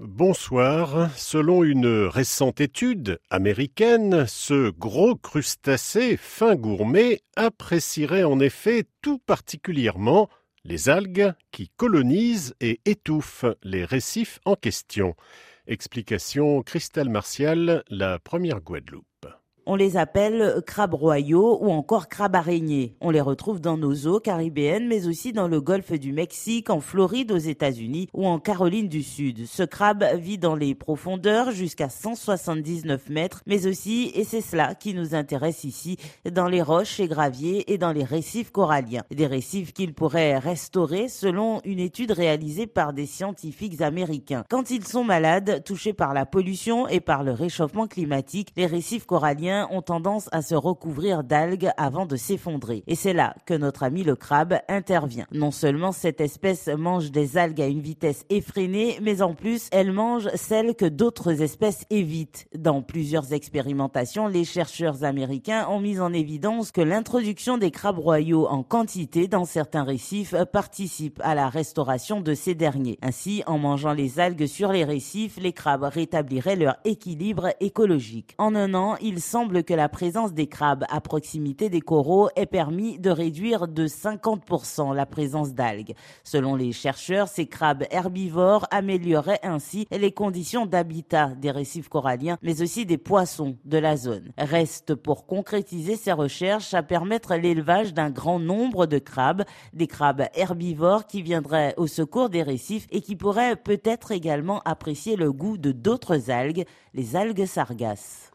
Bonsoir. Selon une récente étude américaine, ce gros crustacé fin gourmet apprécierait en effet tout particulièrement les algues qui colonisent et étouffent les récifs en question. Explication Christelle Martial, la première Guadeloupe. On les appelle crabes royaux ou encore crabes araignées. On les retrouve dans nos eaux caribéennes, mais aussi dans le golfe du Mexique, en Floride aux États-Unis ou en Caroline du Sud. Ce crabe vit dans les profondeurs jusqu'à 179 mètres, mais aussi, et c'est cela qui nous intéresse ici, dans les roches et graviers et dans les récifs coralliens. Des récifs qu'il pourrait restaurer selon une étude réalisée par des scientifiques américains. Quand ils sont malades, touchés par la pollution et par le réchauffement climatique, les récifs coralliens ont tendance à se recouvrir d'algues avant de s'effondrer. Et c'est là que notre ami le crabe intervient. Non seulement cette espèce mange des algues à une vitesse effrénée, mais en plus, elle mange celles que d'autres espèces évitent. Dans plusieurs expérimentations, les chercheurs américains ont mis en évidence que l'introduction des crabes royaux en quantité dans certains récifs participe à la restauration de ces derniers. Ainsi, en mangeant les algues sur les récifs, les crabes rétabliraient leur équilibre écologique. En un an, ils que la présence des crabes à proximité des coraux ait permis de réduire de 50% la présence d'algues. Selon les chercheurs, ces crabes herbivores amélioraient ainsi les conditions d'habitat des récifs coralliens, mais aussi des poissons de la zone. Reste pour concrétiser ces recherches à permettre l'élevage d'un grand nombre de crabes, des crabes herbivores qui viendraient au secours des récifs et qui pourraient peut-être également apprécier le goût de d'autres algues, les algues sargasses.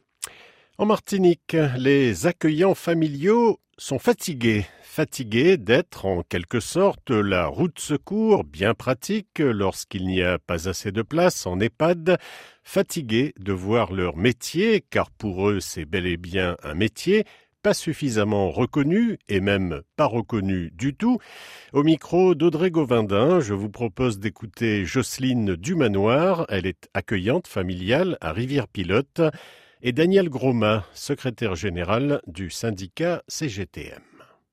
En Martinique, les accueillants familiaux sont fatigués, fatigués d'être en quelque sorte la route secours bien pratique lorsqu'il n'y a pas assez de place en EHPAD, fatigués de voir leur métier, car pour eux c'est bel et bien un métier, pas suffisamment reconnu et même pas reconnu du tout. Au micro d'Audrey Gauvindin, je vous propose d'écouter Jocelyne Dumanoir. Elle est accueillante familiale à Rivière-Pilote et Daniel Groma, secrétaire général du syndicat CGTM.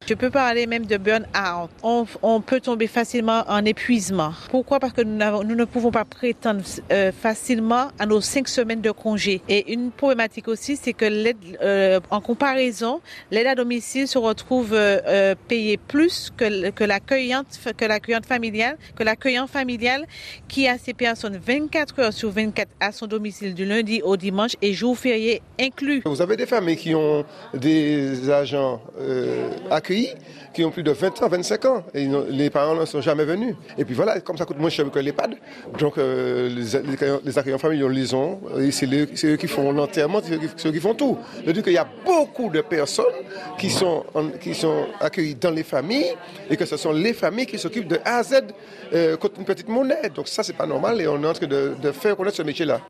Je peux parler même de burn-out. On, peut tomber facilement en épuisement. Pourquoi? Parce que nous, ne pouvons pas prétendre euh, facilement à nos cinq semaines de congé. Et une problématique aussi, c'est que l'aide, euh, en comparaison, l'aide à domicile se retrouve euh, payée plus que, que l'accueillante que l'accueillante familiale, que l'accueillant familial qui a ses personnes 24 heures sur 24 à son domicile du lundi au dimanche et jours fériés inclus. Vous avez des familles qui ont des agents qui ont plus de 20 ans, 25 ans. Les parents ne sont jamais venus. Et puis voilà, comme ça coûte moins cher que l'EHPAD. Donc euh, les, les, accueillants familiaux les ont. C'est eux qui font l'enterrement, c'est eux, qui font tout. Je dis qu'il y a beaucoup de personnes qui sont, accueillies dans les familles et que ce sont les familles qui s'occupent de A à Z euh, contre une petite monnaie. Donc ça, c'est pas normal et on est en train de faire connaître ce métier-là.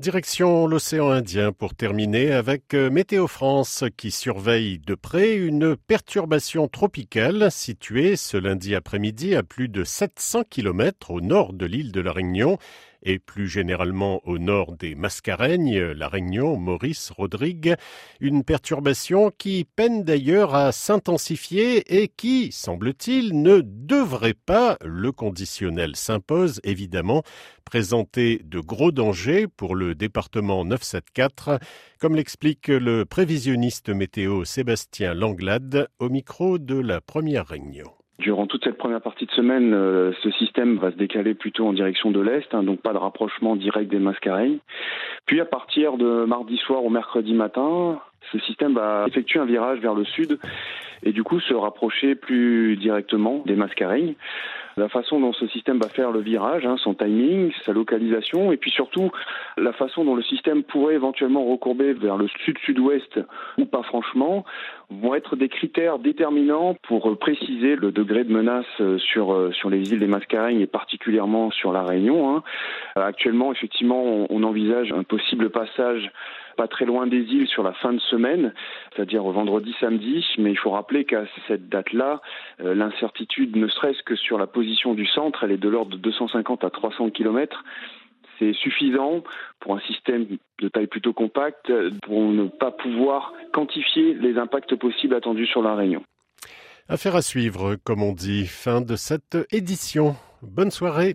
Direction l'océan Indien pour terminer avec euh, Météo France qui surveille de près une perturbation tropicale située ce lundi après-midi à plus de 700 km au nord de l'île de la Réunion et plus généralement au nord des Mascareignes, la Réunion, Maurice, Rodrigue, une perturbation qui peine d'ailleurs à s'intensifier et qui, semble-t-il, ne devrait pas, le conditionnel s'impose évidemment, présenter de gros dangers pour le département 974, comme l'explique le prévisionniste météo Sébastien Langlade au micro de la première Réunion. Durant toute cette première partie de semaine, euh, ce système va se décaler plutôt en direction de l'est, hein, donc pas de rapprochement direct des mascareilles. Puis à partir de mardi soir au mercredi matin, ce système va effectuer un virage vers le sud et du coup se rapprocher plus directement des mascareilles la façon dont ce système va faire le virage, hein, son timing, sa localisation, et puis surtout la façon dont le système pourrait éventuellement recourber vers le sud-sud-ouest ou pas franchement, vont être des critères déterminants pour préciser le degré de menace sur, euh, sur les îles des Mascareignes et particulièrement sur la Réunion. Hein. Actuellement, effectivement, on, on envisage un possible passage pas très loin des îles sur la fin de semaine, c'est-à-dire vendredi, samedi, mais il faut rappeler qu'à cette date-là, euh, l'incertitude, ne serait-ce que sur la position du centre, elle est de l'ordre de 250 à 300 kilomètres c'est suffisant pour un système de taille plutôt compacte pour ne pas pouvoir quantifier les impacts possibles attendus sur la Réunion. Affaire à suivre, comme on dit, fin de cette édition. Bonne soirée.